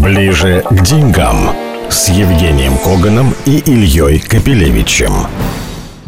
Ближе к деньгам с Евгением Коганом и Ильей Капелевичем.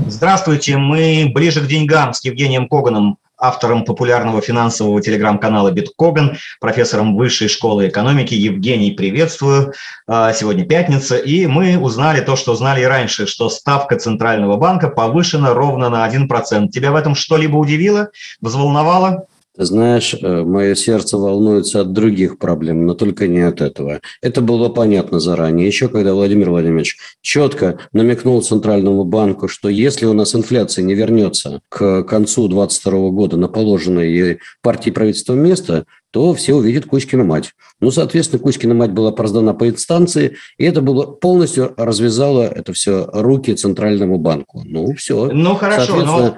Здравствуйте, мы ближе к деньгам с Евгением Коганом, автором популярного финансового телеграм-канала Биткоган, профессором Высшей школы экономики. Евгений, приветствую. А, сегодня пятница, и мы узнали то, что знали и раньше, что ставка Центрального банка повышена ровно на 1%. Тебя в этом что-либо удивило, взволновало? Ты знаешь, э, мое сердце волнуется от других проблем, но только не от этого. Это было понятно заранее, еще когда Владимир Владимирович четко намекнул Центральному банку, что если у нас инфляция не вернется к концу 2022 года на положенное партии правительства место, то все увидят Кузькину мать. Ну, соответственно, Кузькина мать была продана по инстанции, и это было полностью развязало это все руки Центральному банку. Ну, все. Ну, хорошо, но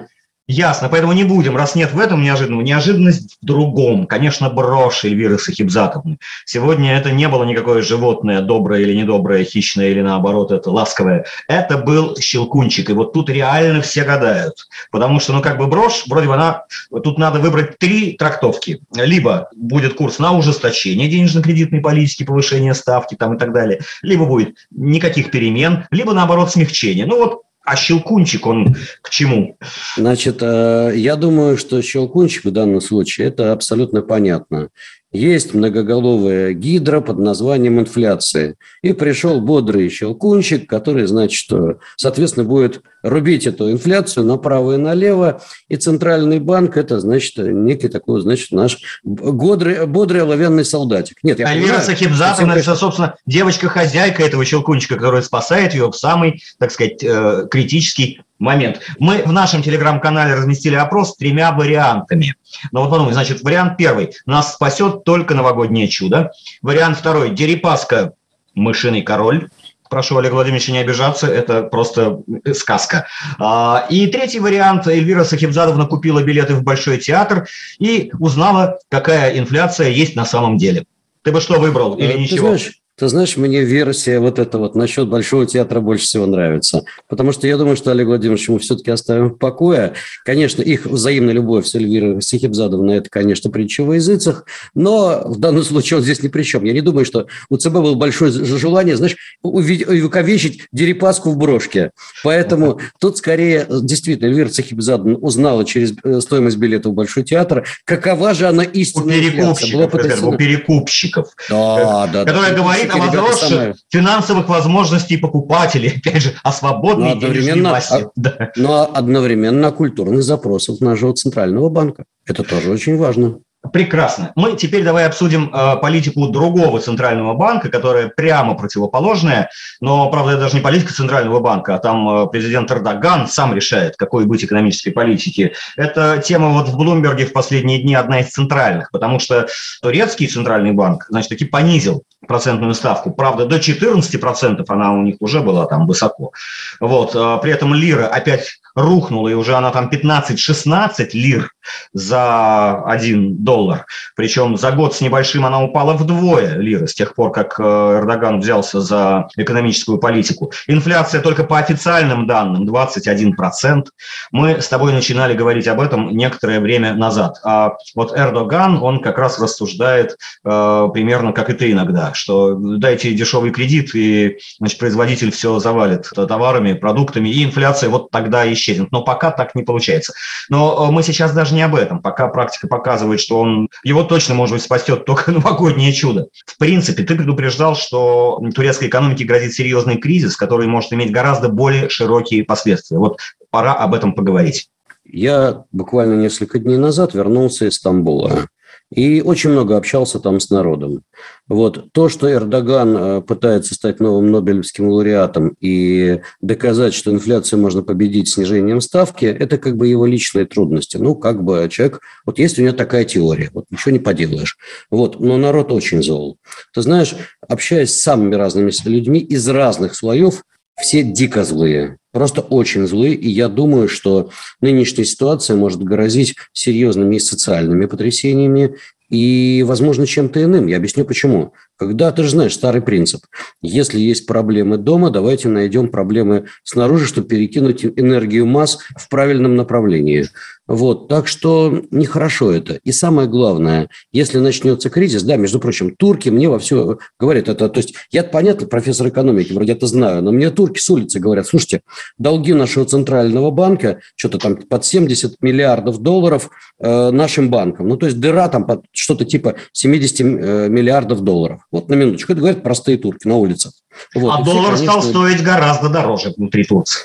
Ясно, поэтому не будем, раз нет в этом неожиданного. Неожиданность в другом. Конечно, брошь Эльвиры Сахибзатовны. Сегодня это не было никакое животное, доброе или недоброе, хищное или наоборот, это ласковое. Это был щелкунчик. И вот тут реально все гадают. Потому что, ну, как бы брошь, вроде бы она... Тут надо выбрать три трактовки. Либо будет курс на ужесточение денежно-кредитной политики, повышение ставки там и так далее. Либо будет никаких перемен, либо, наоборот, смягчение. Ну, вот а щелкунчик, он к чему? Значит, э, я думаю, что щелкунчик в данном случае это абсолютно понятно. Есть многоголовая гидра под названием инфляция. И пришел бодрый щелкунчик, который, значит, что, соответственно, будет рубить эту инфляцию направо и налево. И Центральный банк – это, значит, некий такой, значит, наш бодрый, бодрый оловянный солдатик. Нет, я Альвира Сахибзатовна – это, собственно, девочка-хозяйка этого щелкунчика, которая спасает ее в самый, так сказать, э, критический момент. Мы в нашем телеграм-канале разместили опрос с тремя вариантами. Но вот подумай, значит, вариант первый. Нас спасет только новогоднее чудо. Вариант второй. Дерипаска – мышиный король. Прошу Олега Владимировича не обижаться, это просто сказка. А, и третий вариант. Эльвира Сахибзадовна купила билеты в Большой театр и узнала, какая инфляция есть на самом деле. Ты бы что выбрал или Ты ничего? Знаешь, ты знаешь, мне версия вот эта вот насчет Большого театра больше всего нравится. Потому что я думаю, что Олег Владимирович мы все-таки оставим в покое. Конечно, их взаимная любовь с Эльвирой Сихибзадовной – это, конечно, притча во языцах, но в данном случае он здесь ни при чем. Я не думаю, что у ЦБ было большое желание, знаешь, увековечить Дерипаску в брошке. Поэтому тут скорее действительно Эльвира Сихибзадовна узнала через э, стоимость билета в Большой театр, какова же она истинная у перекупщиков, у перекупщиков, да, да, которая да. говорит о возросших самые... финансовых возможностей покупателей, опять же, о свободной но одновременно, массе. А, да. Но одновременно о культурных запросах нашего Центрального банка. Это тоже очень важно. Прекрасно. Мы теперь давай обсудим э, политику другого центрального банка, которая прямо противоположная, но, правда, это даже не политика центрального банка, а там э, президент Эрдоган сам решает, какой быть экономической политики. Эта тема вот в Блумберге в последние дни одна из центральных, потому что турецкий центральный банк, значит, таки понизил процентную ставку. Правда, до 14% она у них уже была там высоко. Вот. Э, при этом лира опять рухнула, и уже она там 15-16 лир за 1 доллар. Причем за год с небольшим она упала вдвое лиры с тех пор, как э, Эрдоган взялся за экономическую политику. Инфляция только по официальным данным 21%. Мы с тобой начинали говорить об этом некоторое время назад. А вот Эрдоган, он как раз рассуждает э, примерно как и ты иногда, что дайте дешевый кредит, и значит, производитель все завалит товарами, продуктами, и инфляция вот тогда исчезнет. Но пока так не получается. Но э, мы сейчас даже не об этом. Пока практика показывает, что он его точно, может быть, спасет только новогоднее чудо. В принципе, ты предупреждал, что турецкой экономике грозит серьезный кризис, который может иметь гораздо более широкие последствия. Вот пора об этом поговорить. Я буквально несколько дней назад вернулся из Стамбула. И очень много общался там с народом. Вот. То, что Эрдоган э, пытается стать новым Нобелевским лауреатом и доказать, что инфляцию можно победить снижением ставки, это как бы его личные трудности. Ну, как бы человек... Вот есть у него такая теория, вот ничего не поделаешь. Вот. Но народ очень зол. Ты знаешь, общаясь с самыми разными людьми из разных слоев, все дико злые, просто очень злые, и я думаю, что нынешняя ситуация может грозить серьезными социальными потрясениями, и, возможно, чем-то иным. Я объясню почему. Когда, ты же знаешь, старый принцип. Если есть проблемы дома, давайте найдем проблемы снаружи, чтобы перекинуть энергию масс в правильном направлении. Вот, так что нехорошо это. И самое главное, если начнется кризис, да, между прочим, турки мне во все говорят это, то есть я понятно, профессор экономики, вроде это знаю, но мне турки с улицы говорят, слушайте, долги нашего центрального банка, что-то там под 70 миллиардов долларов э, нашим банкам, ну то есть дыра там под что-то типа 70 э, миллиардов долларов. Вот на минуточку, это говорят простые турки на улицах. Вот, а доллар все, конечно, стал стоить гораздо дороже внутри Турции.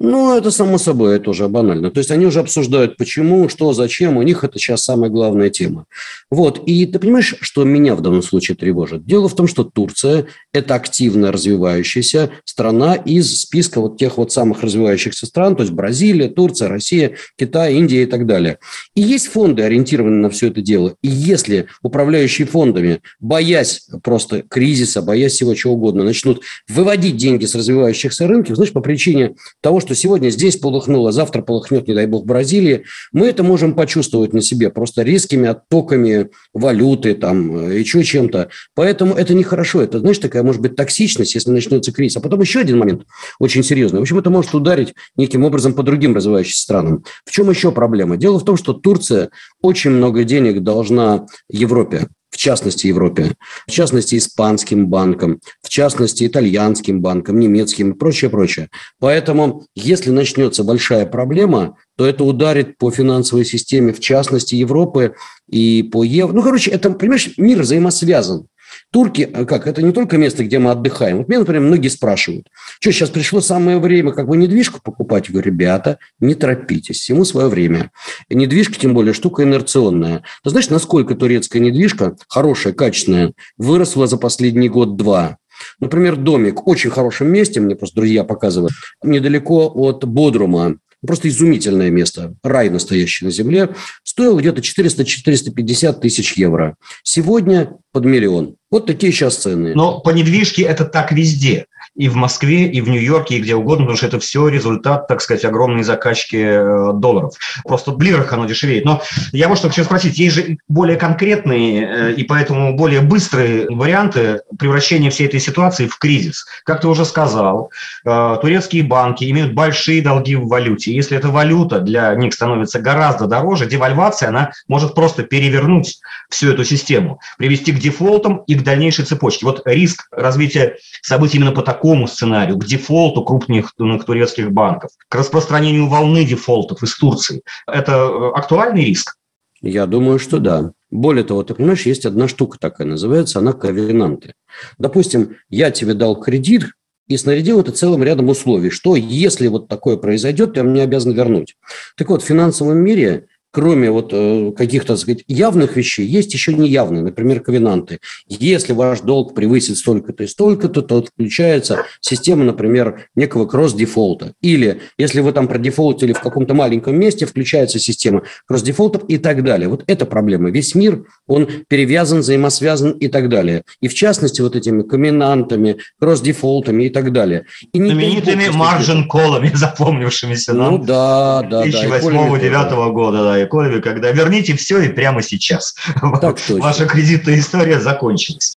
Ну, это само собой, это уже банально. То есть они уже обсуждают, почему, что, зачем. У них это сейчас самая главная тема. Вот. И ты понимаешь, что меня в данном случае тревожит? Дело в том, что Турция – это активно развивающаяся страна из списка вот тех вот самых развивающихся стран, то есть Бразилия, Турция, Россия, Китай, Индия и так далее. И есть фонды, ориентированные на все это дело. И если управляющие фондами, боясь просто кризиса, боясь всего чего угодно, начнут выводить деньги с развивающихся рынков, значит, по причине того, что сегодня здесь полыхнуло, завтра полыхнет, не дай бог, в Бразилии, мы это можем почувствовать на себе просто резкими оттоками валюты там, э, еще чем-то. Поэтому это нехорошо. Это, знаешь, такая, может быть, токсичность, если начнется кризис. А потом еще один момент очень серьезный. В общем, это может ударить неким образом по другим развивающимся странам. В чем еще проблема? Дело в том, что Турция очень много денег должна Европе частности Европе, в частности испанским банкам, в частности итальянским банкам, немецким и прочее, прочее. Поэтому, если начнется большая проблема, то это ударит по финансовой системе, в частности Европы и по евро. Ну, короче, это, понимаешь, мир взаимосвязан. Турки, э, как, это не только место, где мы отдыхаем. Вот меня, например, многие спрашивают, что сейчас пришло самое время, как бы недвижку покупать? Я говорю, ребята, не торопитесь, всему свое время. И недвижка, тем более, штука инерционная. Ты знаешь, насколько турецкая недвижка, хорошая, качественная, выросла за последний год-два? Например, домик очень хорошем месте, мне просто друзья показывают, недалеко от Бодрума, просто изумительное место, рай настоящий на земле, стоил где-то 400-450 тысяч евро. Сегодня под миллион. Вот такие сейчас цены. Но по недвижке это так везде и в Москве, и в Нью-Йорке, и где угодно, потому что это все результат, так сказать, огромной закачки э, долларов. Просто в лирах оно дешевеет. Но я вот что хочу спросить, есть же более конкретные э, и поэтому более быстрые варианты превращения всей этой ситуации в кризис. Как ты уже сказал, э, турецкие банки имеют большие долги в валюте. Если эта валюта для них становится гораздо дороже, девальвация, она может просто перевернуть всю эту систему, привести к дефолтам и к дальнейшей цепочке. Вот риск развития событий именно по такому такому сценарию, к дефолту крупных турецких банков, к распространению волны дефолтов из Турции. Это э, актуальный риск? Я думаю, что да. Более того, ты понимаешь, есть одна штука такая, называется она ковенанты. Допустим, я тебе дал кредит, и снарядил это целым рядом условий, что если вот такое произойдет, я мне обязан вернуть. Так вот, в финансовом мире кроме вот э, каких-то, сказать, явных вещей, есть еще неявные, например, ковенанты. Если ваш долг превысит столько-то и столько-то, то включается система, например, некого кросс-дефолта. Или если вы там продефолтили в каком-то маленьком месте, включается система кросс-дефолтов и так далее. Вот это проблема. Весь мир, он перевязан, взаимосвязан и так далее. И в частности, вот этими ковенантами, кросс-дефолтами и так далее. И Знаменитыми маржин-колами, запомнившимися ну, да, да, 2008-2009 года, да, Экономи, когда верните все и прямо сейчас. Так Ваша кредитная история закончилась.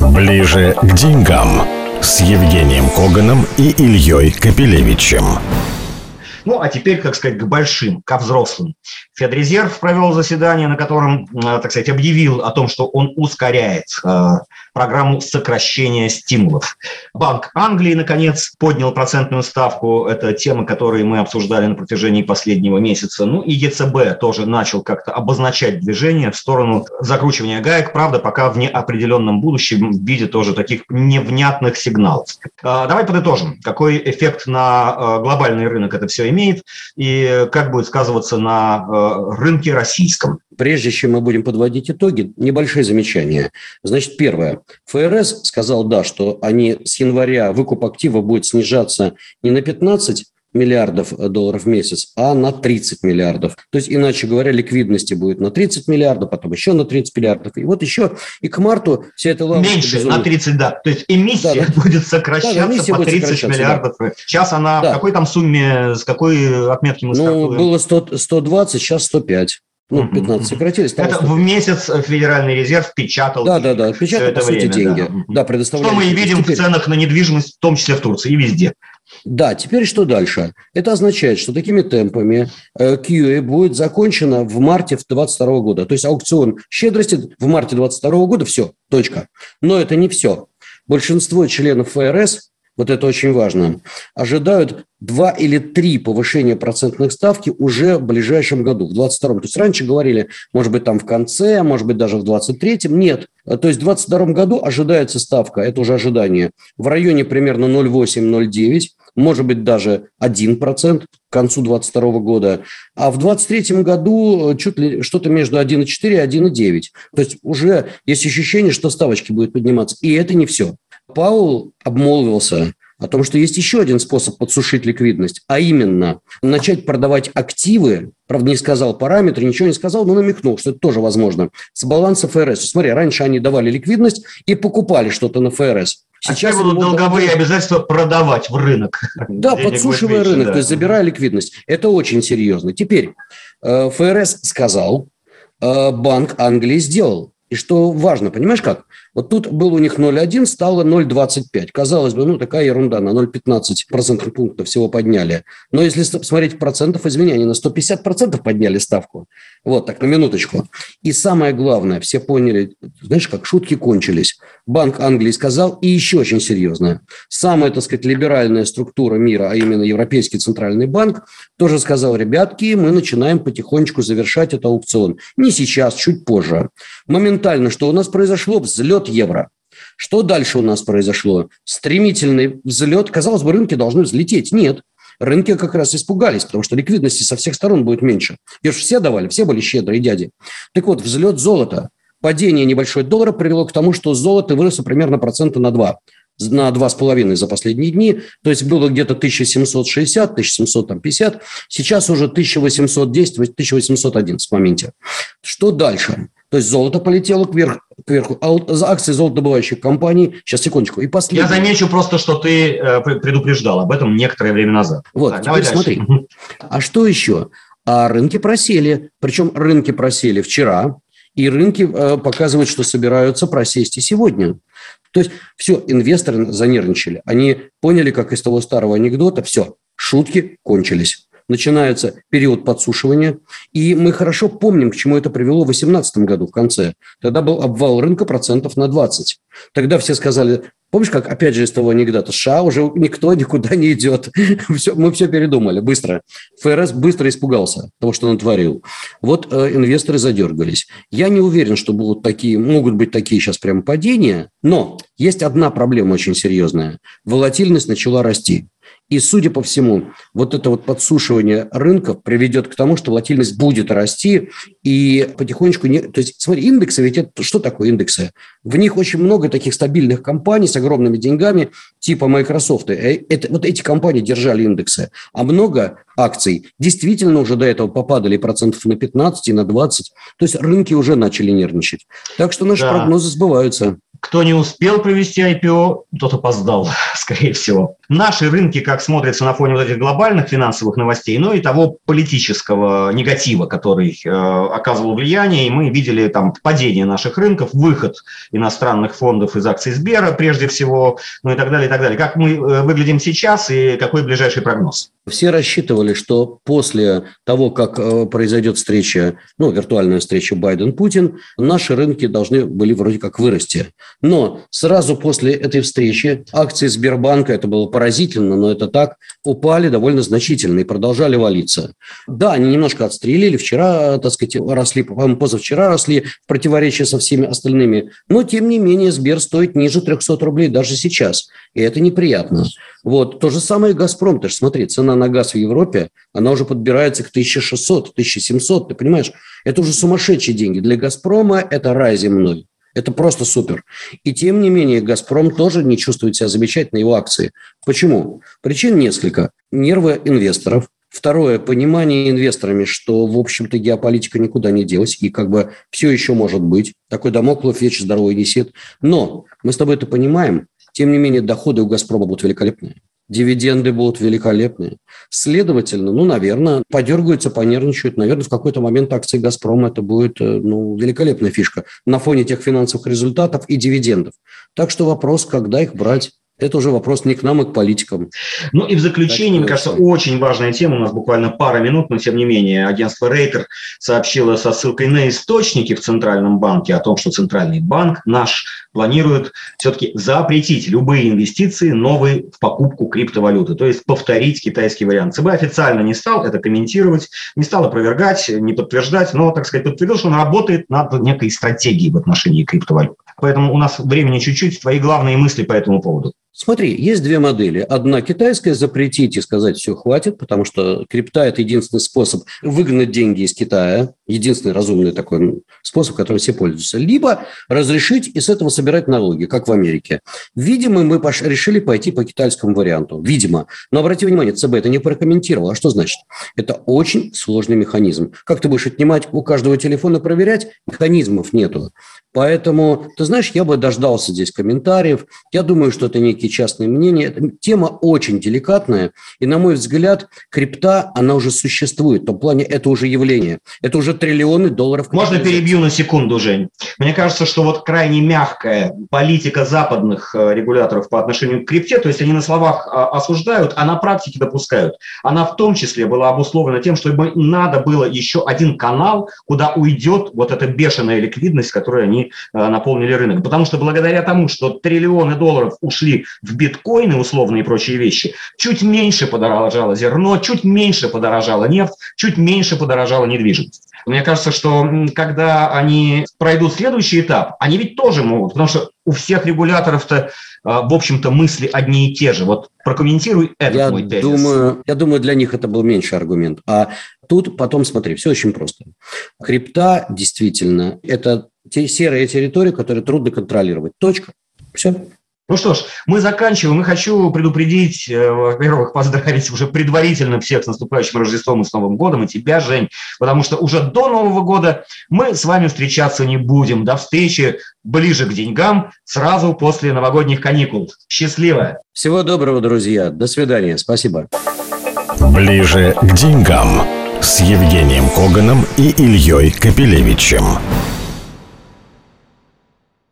Ближе к деньгам с Евгением Коганом и Ильей Капелевичем. Ну, а теперь, как сказать, к большим, ко взрослым. Федрезерв провел заседание, на котором, э, так сказать, объявил о том, что он ускоряет э, программу сокращения стимулов. Банк Англии, наконец, поднял процентную ставку. Это тема, которую мы обсуждали на протяжении последнего месяца. Ну и ЕЦБ тоже начал как-то обозначать движение в сторону закручивания гаек. Правда, пока в неопределенном будущем в виде тоже таких невнятных сигналов. А, давай подытожим, какой эффект на э, глобальный рынок это все имеет и как будет сказываться на э, рынке российском. Прежде чем мы будем подводить итоги, небольшие замечания. Значит, первое. ФРС сказал, да, что они с января выкуп актива будет снижаться не на 15 миллиардов долларов в месяц, а на 30 миллиардов. То есть, иначе говоря, ликвидности будет на 30 миллиардов, потом еще на 30 миллиардов. И вот еще и к марту вся эта лавочка... Меньше, безумно... на 30, да. То есть эмиссия да, да. будет сокращаться да, эмиссия по 30 сокращаться, миллиардов. Да. Сейчас она да. в какой там сумме, с какой отметки мы Ну, стартуем? было 100, 120, сейчас 105. Ну, 15 сократились. Это в месяц Федеральный резерв печатал. Да, да, да, печатал, по сути, время, деньги. Да, да предоставляли. Что мы и видим Теперь... в ценах на недвижимость, в том числе в Турции и везде. Да, теперь что дальше? Это означает, что такими темпами э, QA будет закончено в марте 2022 года. То есть аукцион щедрости в марте 2022 года, все, точка. Но это не все. Большинство членов ФРС вот это очень важно, ожидают два или три повышения процентных ставки уже в ближайшем году, в 22 То есть раньше говорили, может быть, там в конце, может быть, даже в 23-м. Нет. То есть в 22 году ожидается ставка, это уже ожидание, в районе примерно 0,8-0,9, может быть, даже 1% к концу 2022 года. А в 2023 году чуть ли что-то между 1,4 и 1,9. То есть уже есть ощущение, что ставочки будут подниматься. И это не все. Паул обмолвился о том, что есть еще один способ подсушить ликвидность, а именно начать продавать активы, правда, не сказал параметры, ничего не сказал, но намекнул, что это тоже возможно, с баланса ФРС. Смотри, раньше они давали ликвидность и покупали что-то на ФРС. Сейчас а будут долговые продавать... обязательства продавать в рынок. Да, Денег подсушивая меньше, рынок, да. то есть забирая ликвидность. Это очень серьезно. Теперь э, ФРС сказал, э, Банк Англии сделал. И что важно, понимаешь как? Вот тут был у них 0,1, стало 0,25. Казалось бы, ну, такая ерунда, на 0,15 процентных пунктов всего подняли. Но если смотреть процентов, извини, они на 150 процентов подняли ставку. Вот, так, на минуточку. И самое главное, все поняли, знаешь, как шутки кончились. Банк Англии сказал, и еще очень серьезное. Самая, так сказать, либеральная структура мира, а именно Европейский Центральный банк, тоже сказал, ребятки, мы начинаем потихонечку завершать этот аукцион. Не сейчас, чуть позже. Моментально, что у нас произошло? Взлет евро. Что дальше у нас произошло? Стремительный взлет. Казалось бы, рынки должны взлететь. Нет. Рынки как раз испугались, потому что ликвидности со всех сторон будет меньше. Ее же все давали, все были щедрые дяди. Так вот, взлет золота. Падение небольшой доллара привело к тому, что золото выросло примерно процента на 2 на 2,5 за последние дни. То есть было где-то 1760, 1750. Сейчас уже 1810, 1811 в моменте. Что дальше? То есть золото полетело кверх, кверху. А вот за акции золотодобывающих компаний, сейчас секундочку, и последний. Я замечу просто, что ты э, предупреждал об этом некоторое время назад. Вот, так, теперь смотри. А что еще? А рынки просели. Причем рынки просели вчера, и рынки э, показывают, что собираются просесть и сегодня. То есть все, инвесторы занервничали. Они поняли, как из того старого анекдота, все, шутки кончились начинается период подсушивания. И мы хорошо помним, к чему это привело в 2018 году в конце. Тогда был обвал рынка процентов на 20. Тогда все сказали, помнишь, как опять же из того анекдота, США уже никто никуда не идет. все, мы все передумали быстро. ФРС быстро испугался того, что он творил. Вот э, инвесторы задергались. Я не уверен, что будут такие, могут быть такие сейчас прям падения, но есть одна проблема очень серьезная. Волатильность начала расти. И, судя по всему, вот это вот подсушивание рынков приведет к тому, что волатильность будет расти, и потихонечку... Не... То есть, смотри, индексы, ведь это что такое индексы? В них очень много таких стабильных компаний с огромными деньгами, типа Microsoft. Э, это, вот эти компании держали индексы. А много акций действительно уже до этого попадали процентов на 15 и на 20. То есть рынки уже начали нервничать. Так что наши да. прогнозы сбываются. Кто не успел провести IPO, тот опоздал, скорее всего. Наши рынки, как смотрятся на фоне вот этих глобальных финансовых новостей, ну и того политического негатива, который э, оказывал влияние, и мы видели там падение наших рынков, выход иностранных фондов из акций Сбера прежде всего, ну и так далее, и так далее. Как мы э, выглядим сейчас и какой ближайший прогноз? Все рассчитывали, что после того, как э, произойдет встреча, ну, виртуальная встреча Байден-Путин, наши рынки должны были вроде как вырасти. Но сразу после этой встречи акции Сбербанка, это было поразительно, но это так, упали довольно значительно и продолжали валиться. Да, они немножко отстрелили, вчера, так сказать, росли, по-моему, позавчера росли в противоречии со всеми остальными, но, тем не менее, Сбер стоит ниже 300 рублей даже сейчас, и это неприятно. Вот. То же самое и «Газпром». Ты же смотри, цена на газ в Европе, она уже подбирается к 1600, 1700, ты понимаешь? Это уже сумасшедшие деньги. Для «Газпрома» это рай земной. Это просто супер. И тем не менее, «Газпром» тоже не чувствует себя замечательно, его акции. Почему? Причин несколько. Нервы инвесторов. Второе, понимание инвесторами, что, в общем-то, геополитика никуда не делась, и как бы все еще может быть. Такой домоклов вечер здоровый несет. Но мы с тобой это понимаем, тем не менее, доходы у «Газпрома» будут великолепные. Дивиденды будут великолепные. Следовательно, ну, наверное, подергаются, понервничают. Наверное, в какой-то момент акции «Газпрома» это будет э, ну, великолепная фишка на фоне тех финансовых результатов и дивидендов. Так что вопрос, когда их брать. Это уже вопрос не к нам, а к политикам. Ну и в заключение, мне кажется, очень важная тема, у нас буквально пара минут, но тем не менее, агентство Рейтер сообщило со ссылкой на источники в Центральном банке о том, что Центральный банк наш планирует все-таки запретить любые инвестиции новые в покупку криптовалюты, то есть повторить китайский вариант. ЦБ официально не стал это комментировать, не стал опровергать, не подтверждать, но, так сказать, подтвердил, что он работает над некой стратегией в отношении криптовалют. Поэтому у нас времени чуть-чуть. Твои главные мысли по этому поводу. Смотри, есть две модели. Одна китайская – запретить и сказать, все, хватит, потому что крипта – это единственный способ выгнать деньги из Китая, единственный разумный такой способ, которым все пользуются. Либо разрешить и с этого собирать налоги, как в Америке. Видимо, мы пош... решили пойти по китайскому варианту. Видимо. Но обрати внимание, ЦБ это не прокомментировал. А что значит? Это очень сложный механизм. Как ты будешь отнимать у каждого телефона проверять? Механизмов нету. Поэтому, ты знаешь, я бы дождался здесь комментариев. Я думаю, что это некие частные мнения. Тема очень деликатная. И, на мой взгляд, крипта, она уже существует. В том плане, это уже явление. Это уже триллионы долларов. Можно перебью на секунду, Жень? Мне кажется, что вот крайне мягкая политика западных э, регуляторов по отношению к крипте, то есть они на словах а, осуждают, а на практике допускают. Она в том числе была обусловлена тем, что им надо было еще один канал, куда уйдет вот эта бешеная ликвидность, которую они Э, наполнили рынок. Потому что благодаря тому, что триллионы долларов ушли в биткоины, условные и прочие вещи, чуть меньше подорожало зерно, чуть меньше подорожала нефть, чуть меньше подорожала недвижимость. Мне кажется, что когда они пройдут следующий этап, они ведь тоже могут, потому что у всех регуляторов-то, э, в общем-то, мысли одни и те же. Вот прокомментируй этот я мой тезис. Думаю, я думаю, для них это был меньший аргумент. А тут потом, смотри, все очень просто. Крипта действительно – это те серые территории, которые трудно контролировать. Точка. Все. Ну что ж, мы заканчиваем. И хочу предупредить, э, во-первых, поздравить уже предварительно всех с наступающим Рождеством и с Новым годом, и тебя, Жень, потому что уже до Нового года мы с вами встречаться не будем. До встречи ближе к деньгам, сразу после новогодних каникул. Счастливо! Всего доброго, друзья. До свидания. Спасибо. Ближе к деньгам с Евгением Коганом и Ильей Капелевичем.